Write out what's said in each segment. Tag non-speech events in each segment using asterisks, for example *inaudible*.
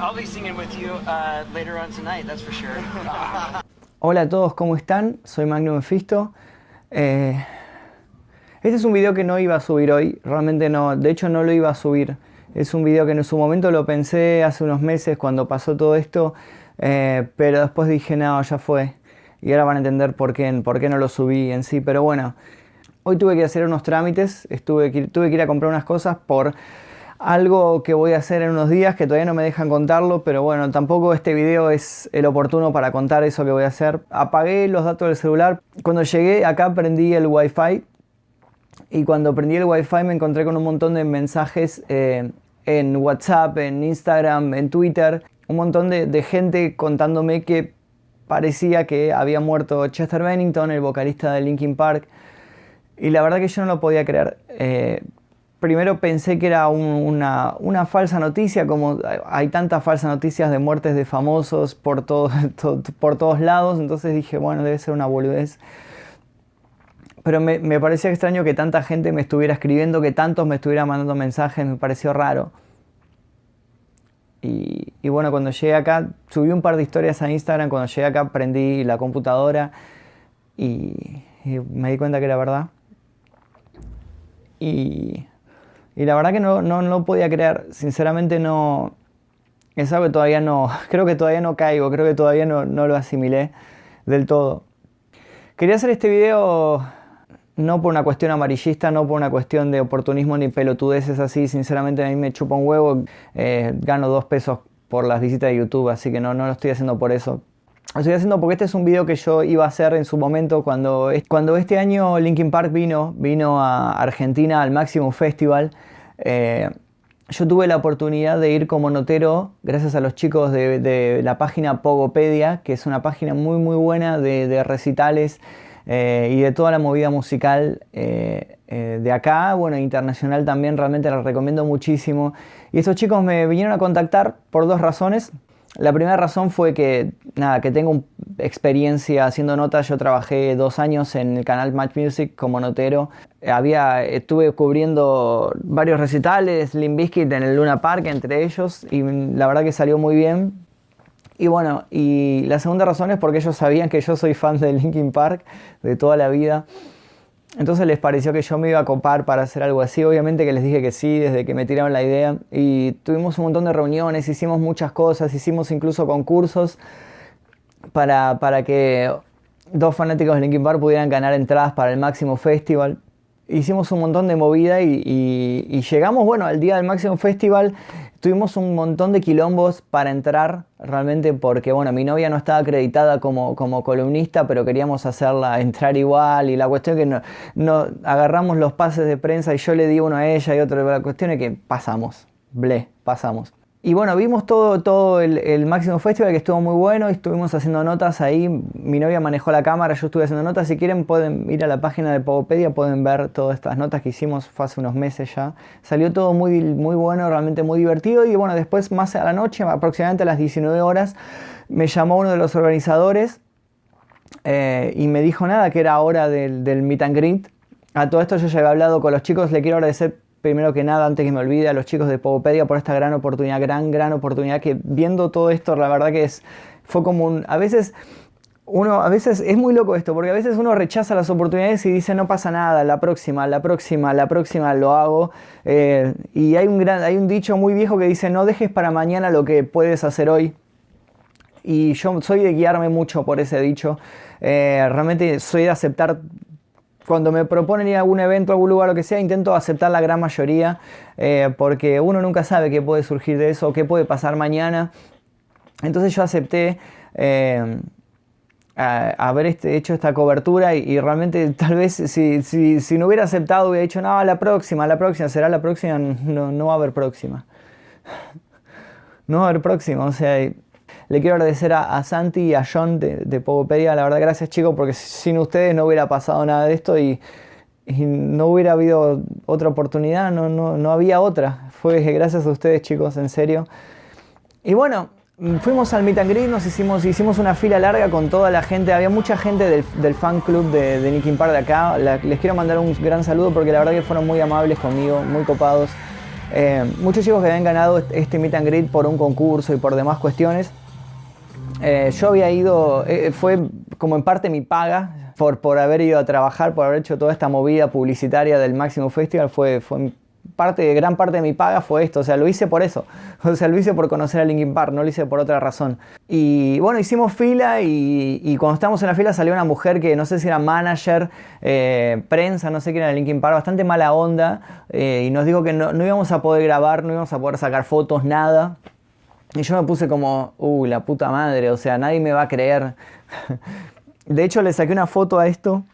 I'll be singing with you later on tonight, that's for sure. *laughs* Hola a todos, ¿cómo están? Soy Magnum Mefisto. Eh, este es un video que no iba a subir hoy, realmente no, de hecho no lo iba a subir. Es un video que en su momento lo pensé hace unos meses cuando pasó todo esto, eh, pero después dije, no, ya fue. Y ahora van a entender por qué, por qué no lo subí en sí. Pero bueno, hoy tuve que hacer unos trámites, tuve que ir a comprar unas cosas por algo que voy a hacer en unos días que todavía no me dejan contarlo, pero bueno, tampoco este video es el oportuno para contar eso que voy a hacer. Apagué los datos del celular. Cuando llegué acá prendí el wifi y cuando prendí el wifi me encontré con un montón de mensajes eh, en WhatsApp, en Instagram, en Twitter, un montón de, gente contándome que parecía que había muerto Chester Bennington, el vocalista de Linkin Park. Y la verdad que yo no lo podía creer. Eh, primero pensé que era una, falsa noticia, como hay tantas falsas noticias de muertes de famosos por, *laughs* por todos lados, entonces dije, bueno, debe ser una boludez. Pero me, me, parecía extraño que tanta gente me estuviera escribiendo, que tantos me estuvieran mandando mensajes, me pareció raro. Y, y, bueno, cuando llegué acá, subí un par de historias a Instagram, cuando llegué acá prendí la computadora y, y me di cuenta que era verdad. Y, y la verdad que no, no, no podía creer, sinceramente no... Es algo que todavía no, *laughs* creo que todavía no caigo, creo que todavía no, no lo asimilé del todo. Quería hacer este video no por una cuestión amarillista, no por una cuestión de oportunismo ni pelotudeces así, sinceramente a mí me chupa un huevo, eh, gano dos pesos por las visitas de YouTube, así que no, no lo estoy haciendo por eso. Lo estoy haciendo porque este es un video que yo iba a hacer en su momento cuando, cuando este año Linkin Park vino, vino a Argentina al Maximum Festival. Eh, yo tuve la oportunidad de ir como notero gracias a los chicos de, la página Pogopedia, que es una página muy muy buena de, recitales eh, y de toda la movida musical eh, de acá, bueno, internacional también, realmente la recomiendo muchísimo. Y estos chicos me vinieron a contactar por dos razones. La primera razón fue que, nada, que tengo experiencia haciendo notas. Yo trabajé dos años en el canal Match Music como notero. Había, estuve cubriendo varios recitales, Limbiskit en el Luna Park, entre ellos, y la verdad que salió muy bien. Y bueno, y la segunda razón es porque ellos sabían que yo soy fan de Linkin Park de toda la vida. Entonces les pareció que yo me iba a copar para hacer algo así. Obviamente que les dije que sí desde que me tiraron la idea. Y tuvimos un montón de reuniones, hicimos muchas cosas, hicimos incluso concursos para, para que dos fanáticos de Linkin Park pudieran ganar entradas para el Máximo Festival. Hicimos un montón de movida y, llegamos, bueno, al día del Máximo Festival Tuvimos un montón de quilombos para entrar, realmente porque, bueno, mi novia no estaba acreditada como, como columnista, pero queríamos hacerla entrar igual. Y la cuestión es que no, agarramos los pases de prensa y yo le di uno a ella y otro. La cuestión es que pasamos, ble, pasamos. Y bueno, vimos todo, todo el, Máximo Festival que estuvo muy bueno y estuvimos haciendo notas ahí. Mi novia manejó la cámara, yo estuve haciendo notas. Si quieren pueden ir a la página de Pogopedia, pueden ver todas estas notas que hicimos hace unos meses ya. Salió todo muy, muy bueno, realmente muy divertido. Y bueno, después más a la noche, aproximadamente a las 19 horas, me llamó uno de los organizadores eh, y me dijo nada, que era hora del, del meet and greet. A todo esto yo ya había hablado con los chicos, le quiero agradecer primero que nada, antes que me olvide, a los chicos de Pogopedia por esta gran oportunidad, gran, gran oportunidad que viendo todo esto, la verdad que es, fue como un... A veces uno, a veces es muy loco esto, porque a veces uno rechaza las oportunidades y dice no pasa nada, la próxima, la próxima, la próxima lo hago. Eh, y hay un, gran, hay un dicho muy viejo que dice no dejes para mañana lo que puedes hacer hoy. Y yo soy de guiarme mucho por ese dicho. Eh, realmente soy de aceptar cuando me proponen ir a algún evento, a algún lugar, lo que sea, intento aceptar la gran mayoría, eh, porque uno nunca sabe qué puede surgir de eso, qué puede pasar mañana. Entonces yo acepté eh, haber este, hecho esta cobertura y, realmente tal vez si, si, no hubiera aceptado hubiera dicho, no, la próxima, la próxima, será la próxima, no, no va a haber próxima. *laughs* No va a haber próxima, o sea, le quiero agradecer a, Santi y a John de, de, Pogopedia. La verdad, gracias chicos, porque sin ustedes no hubiera pasado nada de esto y, no hubiera habido otra oportunidad, no, no, no, había otra. Fue gracias a ustedes chicos, en serio. Y bueno, fuimos al Meet and Greet, nos hicimos, hicimos una fila larga con toda la gente. Había mucha gente del, fan club de, de Nicky Park de acá. les quiero mandar un gran saludo porque la verdad que fueron muy amables conmigo, muy copados. Eh, muchos chicos que habían ganado este meet and greet por un concurso y por demás cuestiones. Eh, yo había ido, eh, fue como en parte mi paga por, por haber ido a trabajar, por haber hecho toda esta movida publicitaria del Máximo Festival, fue, fue parte, gran parte de mi paga fue esto, o sea, lo hice por eso, *laughs* o sea, lo hice por conocer a Linkin Park, no lo hice por otra razón. Y bueno, hicimos fila y, cuando estábamos en la fila salió una mujer que no sé si era manager, eh, prensa, no sé qué era Linkin Park, bastante mala onda, eh, y nos dijo que no, íbamos a poder grabar, no íbamos a poder sacar fotos, nada. Y yo me puse como, uy, la puta madre, o sea, nadie me va a creer. *laughs* De hecho, le saqué una foto a esto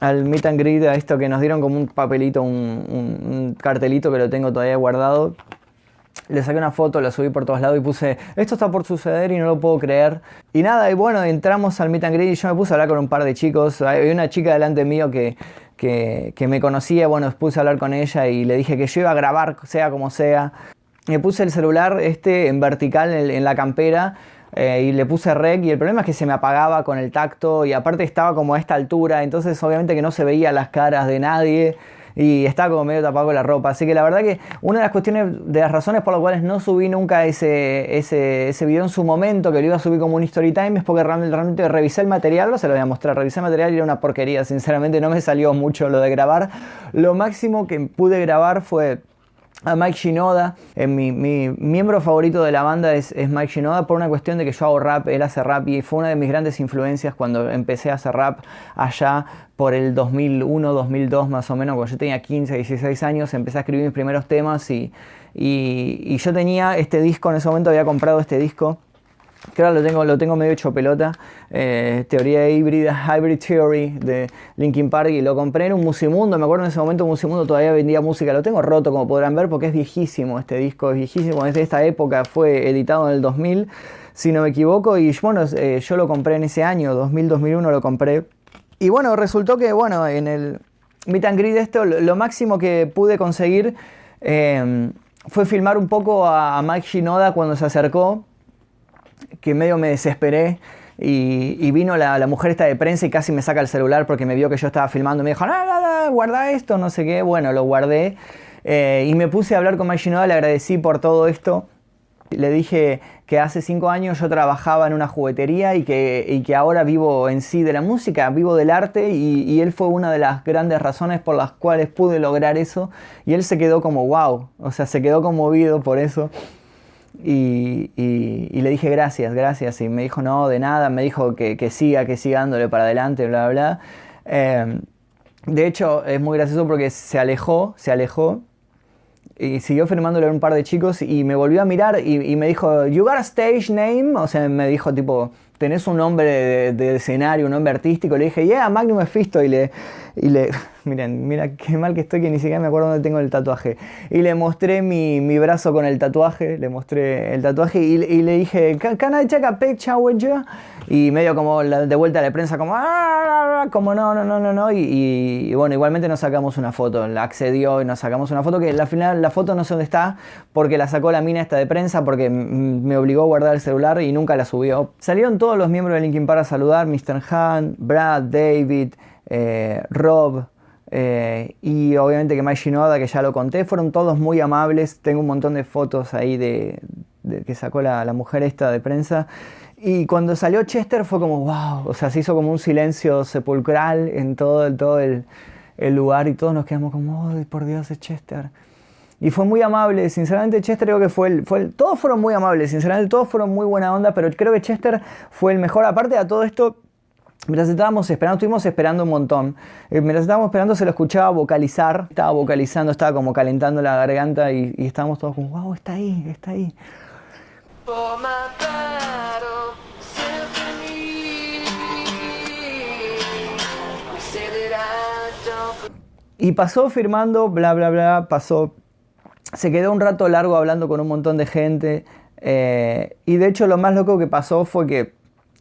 al meet and greet, a esto que nos dieron como un papelito, un, cartelito que lo tengo todavía guardado. Le saqué una foto, la subí por todos lados y puse, esto está por suceder y no lo puedo creer. Y nada, y bueno, entramos al meet and greet y yo me puse a hablar con un par de chicos. Hay una chica delante mío que, que, que me conocía, bueno, puse a hablar con ella y le dije que yo iba a grabar, sea como sea. Me puse el celular este en vertical en la campera eh, y le puse rec y el problema es que se me apagaba con el tacto y aparte estaba como a esta altura, entonces obviamente que no se veía las caras de nadie y estaba como medio tapado con la ropa. Así que la verdad que una de las cuestiones, de las razones por las cuales no subí nunca ese, ese, ese video en su momento, que lo iba a subir como un story time, es porque realmente, realmente revisé el material, no se lo voy a mostrar, revisé el material y era una porquería, sinceramente no me salió mucho lo de grabar. Lo máximo que pude grabar fue a Mike Shinoda. Eh, mi, miembro favorito de la banda es, Mike Shinoda por una cuestión de que yo hago rap, él hace rap y fue una de mis grandes influencias cuando empecé a hacer rap allá por el 2001, 2002 más o menos, cuando yo tenía 15, 16 años, empecé a escribir mis primeros temas y, y yo tenía este disco, en ese momento había comprado este disco ahora lo tengo, lo tengo medio hecho pelota, eh, teoría híbrida, Hybrid Theory de Linkin Park y lo compré en un Musimundo, me acuerdo en ese momento Musimundo todavía vendía música, lo tengo roto como podrán ver porque es viejísimo este disco, es viejísimo, es de esta época, fue editado en el 2000 si no me equivoco. Y bueno, eh, yo lo compré en ese año, 2000-2001 lo compré. Y bueno, resultó que bueno, en el Meet and Greet esto, lo, máximo que pude conseguir eh, fue filmar un poco a Mike Shinoda cuando se acercó que medio me desesperé y, vino la, mujer esta de prensa y casi me saca el celular porque me vio que yo estaba filmando. Me dijo, no, no, no, guarda esto, no sé qué. Bueno, lo guardé eh, y me puse a hablar con Mike le agradecí por todo esto. Le dije que hace cinco años yo trabajaba en una juguetería y que, que ahora vivo en sí de la música, vivo del arte y, y, él fue una de las grandes razones por las cuales pude lograr eso y él se quedó como wow, o sea, se quedó conmovido por eso y, le dije gracias, gracias. Y me dijo no, de nada. Me dijo que, siga, que siga dándole para adelante, bla, bla. Em, de hecho, es muy gracioso porque se alejó, se alejó. Y siguió firmándole a un par de chicos y me volvió a mirar y, me dijo, ¿You got a stage name? O sea, me dijo tipo, ¿tenés un nombre de, escenario, un nombre artístico? Le dije, yeah, Magnum Efisto. Y le, y le, *laughs* miren, mira qué mal que estoy que ni siquiera me acuerdo dónde tengo el tatuaje. Y le mostré mi, mi brazo con el tatuaje, le mostré el tatuaje y, y le dije, ¿Can I take a picture with you? Y medio como de vuelta a la prensa, como, ah, como no, no, no, no, no. Y, bueno, igualmente nos sacamos una foto, la accedió y nos sacamos una foto que al final la foto no sé dónde está porque la sacó la mina esta de prensa porque me obligó a guardar el celular y nunca la subió. Salieron todos los miembros de Linkin Park a saludar, Mr. Han, Brad, David, eh, Rob, eh, y obviamente que Mike Shinoda, que ya lo conté, fueron todos muy amables. Tengo un montón de fotos ahí de, que sacó la, mujer esta de prensa. Y cuando salió Chester fue como, wow, o sea, se hizo como un silencio sepulcral en todo, todo el, lugar y todos nos quedamos como, oh, por Dios, es Chester. Y fue muy amable, sinceramente Chester creo que fue el, fue todos fueron muy amables, sinceramente todos fueron muy buena onda, pero creo que Chester fue el mejor, aparte de todo esto, Mientras estábamos esperando, estuvimos esperando un montón. Eh, mientras estábamos esperando se lo escuchaba vocalizar, estaba vocalizando, estaba como calentando la garganta y, estábamos todos como, wow, está ahí, está ahí. Y pasó firmando, bla, bla, bla, pasó. Se quedó un rato largo hablando con un montón de gente. Eh, y de hecho lo más loco que pasó fue que,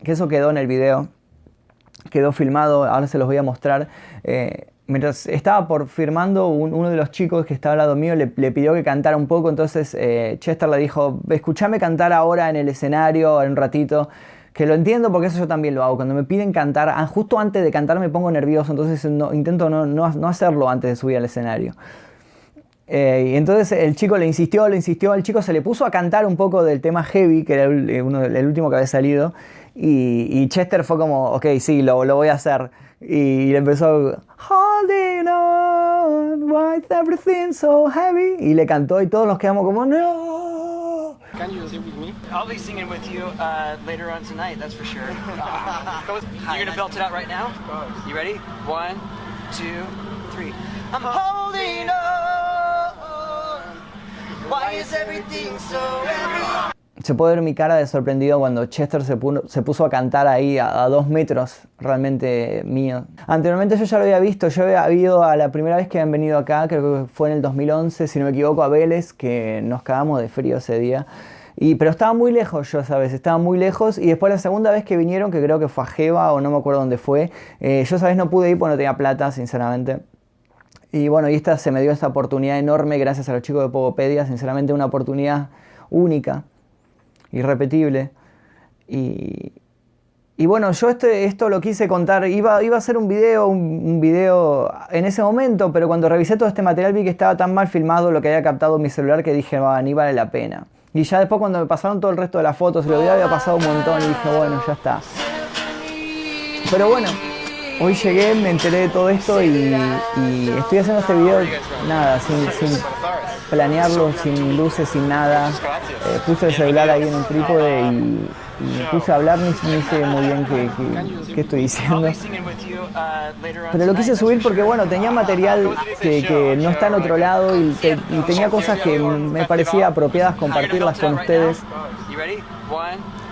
que eso quedó en el video quedó filmado, ahora se los voy a mostrar. Eh, mientras estaba por firmando, uno de los chicos que estaba al lado mío le, pidió que cantara un poco, entonces eh, Chester le dijo, escúchame cantar ahora en el escenario, en un ratito. Que lo entiendo porque eso yo también lo hago. Cuando me piden cantar, ah, justo antes de cantar me pongo nervioso, entonces intento no, no, no hacerlo antes de subir al escenario. Eh, y entonces el chico le insistió, le insistió, el chico se le puso a cantar un poco del tema Heavy, que era el, eh, uno, el último que había salido, y, y, Chester fue como, ok, sí, lo, lo voy a hacer. Y, le empezó, Holding on, why is everything so heavy? Y le cantó y todos nos quedamos como, no. Can you sing with me? I'll be singing with you uh, later on tonight, that's for sure. *laughs* You're gonna belt it out right now? You ready? One, two, three. I'm holding on. Se puede ver mi cara de sorprendido cuando Chester se, puso a cantar ahí a, dos metros realmente mío. Anteriormente yo ya lo había visto, yo había ido a la primera vez que han venido acá, creo que fue en el 2011, si no me equivoco, a Vélez, que nos cagamos de frío ese día. Y, pero estaba muy lejos yo esa vez, estaba muy lejos. Y después la segunda vez que vinieron, que creo que fue a Jeva o no me acuerdo dónde fue, eh, yo esa vez no pude ir porque no tenía plata, sinceramente. Y bueno, y esta se me dio esta oportunidad enorme gracias a los chicos de Pogopedia, sinceramente una oportunidad única irrepetible. Y, y bueno, yo este, esto lo quise contar, iba, iba a hacer un video, un, video en ese momento, pero cuando revisé todo este material vi que estaba tan mal filmado lo que había captado mi celular que dije, va, ni vale la pena. Y ya después cuando me pasaron todo el resto de las fotos, lo había pasado un montón y dije, bueno, ya está. Pero bueno, hoy llegué, me enteré de todo esto y, estoy haciendo este video, nada, sin, planearlo, sin luces, sin nada. Eh, puse el celular ahí en un trípode y, me puse a hablar, ni, ni sé muy bien qué, estoy diciendo. Pero lo quise subir porque, bueno, tenía material que, que no está en otro lado y, y, tenía cosas que me parecía apropiadas compartirlas con ustedes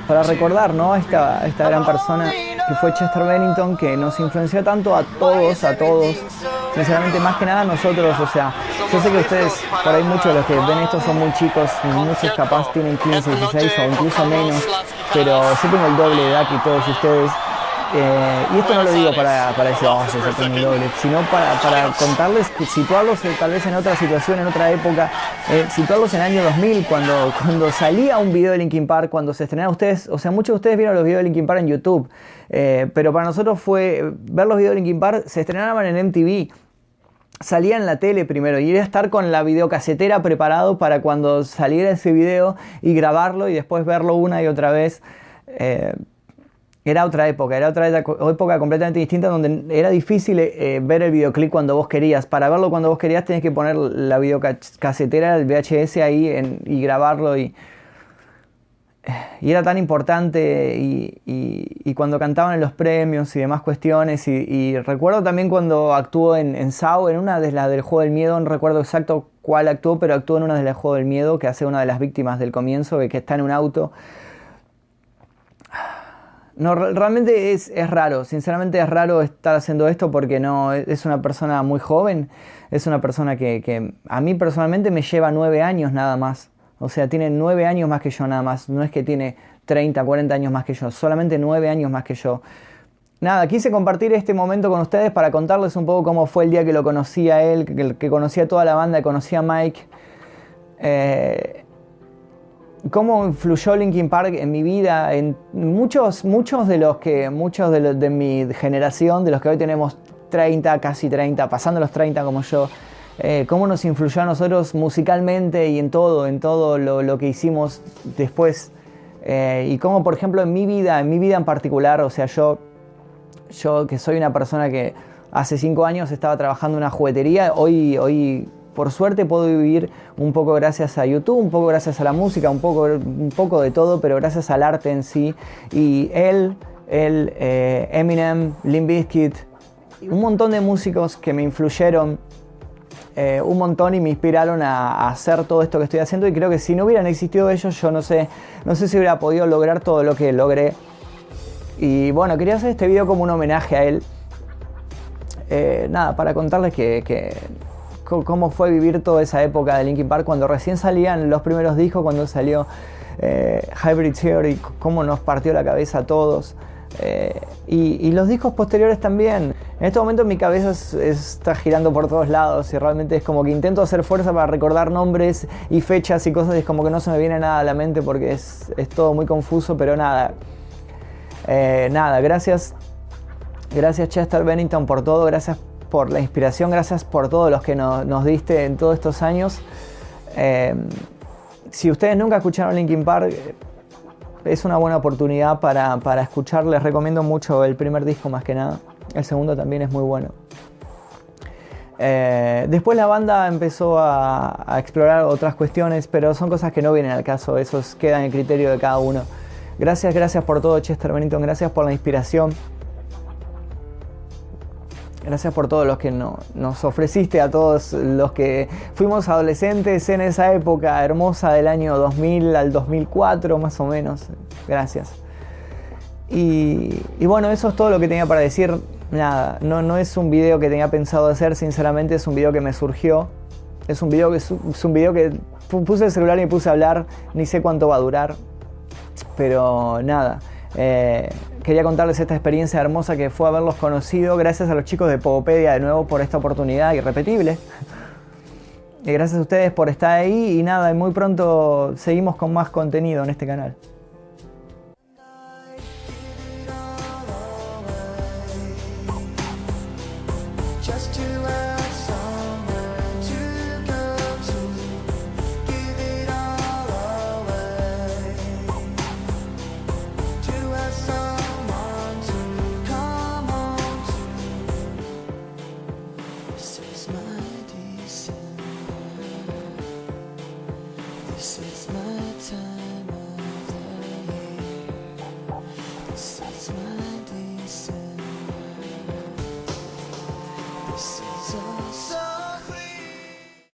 para recordar, ¿no? Esta, esta gran persona que fue Chester Bennington, que nos influenció tanto a todos, a todos, sinceramente más que nada a nosotros, o sea, yo sé que ustedes, por ahí muchos de los que ven esto son muy chicos, muchos capaz tienen 15, 16 o incluso menos, pero yo tengo el doble de edad que todos ustedes. Eh, y esto no lo digo para, para decir, oh, yo tengo el doble, sino para, para contarles, situarlos eh, tal vez en otra situación, en otra época, eh, situarlos en el año 2000, cuando, cuando salía un video de Linkin Park, cuando se estrenaba ustedes, o sea, muchos de ustedes vieron los videos de Linkin Park en YouTube, pero para nosotros fue ver los videos de Linkin Park, se estrenaban en MTV, salía en la tele primero y era estar con la videocasetera preparado para cuando saliera ese video y grabarlo y después verlo una y otra vez. Era otra época, era otra época completamente distinta donde era difícil eh, ver el videoclip cuando vos querías. Para verlo cuando vos querías tenías que poner la videocasetera, el VHS ahí en, y grabarlo y, era tan importante y, y, cuando cantaban en los premios y demás cuestiones y, y recuerdo también cuando actuó en, en Sao, en una de las del Juego del Miedo, no recuerdo exacto cuál actuó, pero actuó en una de las Juego del Miedo que hace una de las víctimas del comienzo, que está en un auto. No, realmente es, es, raro, sinceramente es raro estar haciendo esto porque no es una persona muy joven, es una persona que, que a mí personalmente me lleva nueve años nada más. O sea, tiene nueve años más que yo nada más. No es que tiene 30, 40 años más que yo, solamente nueve años más que yo. Nada, quise compartir este momento con ustedes para contarles un poco cómo fue el día que lo conocí a él, que, que conocí a toda la banda, que conocí a Mike. Eh, cómo influyó Linkin Park en mi vida, en muchos, muchos de los que, muchos de, los, de mi generación, de los que hoy tenemos 30, casi 30, pasando los 30 como yo, eh, cómo nos influyó a nosotros musicalmente y en todo, en todo lo, que hicimos después. Eh, y cómo, por ejemplo, en mi vida, en mi vida en particular, o sea, yo, yo que soy una persona que hace cinco años estaba trabajando en una juguetería, hoy, hoy por suerte puedo vivir un poco gracias a YouTube, un poco gracias a la música, un poco, un poco de todo, pero gracias al arte en sí. Y él, él eh, Eminem, Limp Bizkit, un montón de músicos que me influyeron eh, un montón y me inspiraron a, hacer todo esto que estoy haciendo y creo que si no hubieran existido ellos yo no sé, no sé si hubiera podido lograr todo lo que logré. Y bueno, quería hacer este video como un homenaje a él. Eh, nada, para contarles que, cómo fue vivir toda esa época de Linkin Park cuando recién salían los primeros discos, cuando salió eh, Hybrid Theory, cómo nos partió la cabeza a todos. Eh, y, los discos posteriores también. En este momento mi cabeza es, está girando por todos lados y realmente es como que intento hacer fuerza para recordar nombres y fechas y cosas y es como que no se me viene nada a la mente porque es, es todo muy confuso, pero nada. Eh, nada, gracias. Gracias Chester Bennington por todo, gracias por la inspiración, gracias por todos los que nos, diste en todos estos años. Eh, si ustedes nunca escucharon Linkin Park, es una buena oportunidad para, para escuchar. Les recomiendo mucho el primer disco más que nada. El segundo también es muy bueno. Eh, después la banda empezó a, explorar otras cuestiones, pero son cosas que no vienen al caso, eso queda en el criterio de cada uno. Gracias, gracias por todo Chester Bennington, gracias por la inspiración. Gracias por todo los que nos ofreciste a todos los que fuimos adolescentes en esa época hermosa del año 2000 al 2004 más o menos. Gracias. Y, bueno, eso es todo lo que tenía para decir nada, no, no es un video que tenía pensado hacer, sinceramente es un video que me surgió. Es un video que, es un video que puse el celular y puse a hablar, ni sé cuánto va a durar, pero nada. Eh, quería contarles esta experiencia hermosa que fue haberlos conocido. Gracias a los chicos de Pogopedia de nuevo por esta oportunidad irrepetible. Y gracias a ustedes por estar ahí y nada, muy pronto seguimos con más contenido en este canal.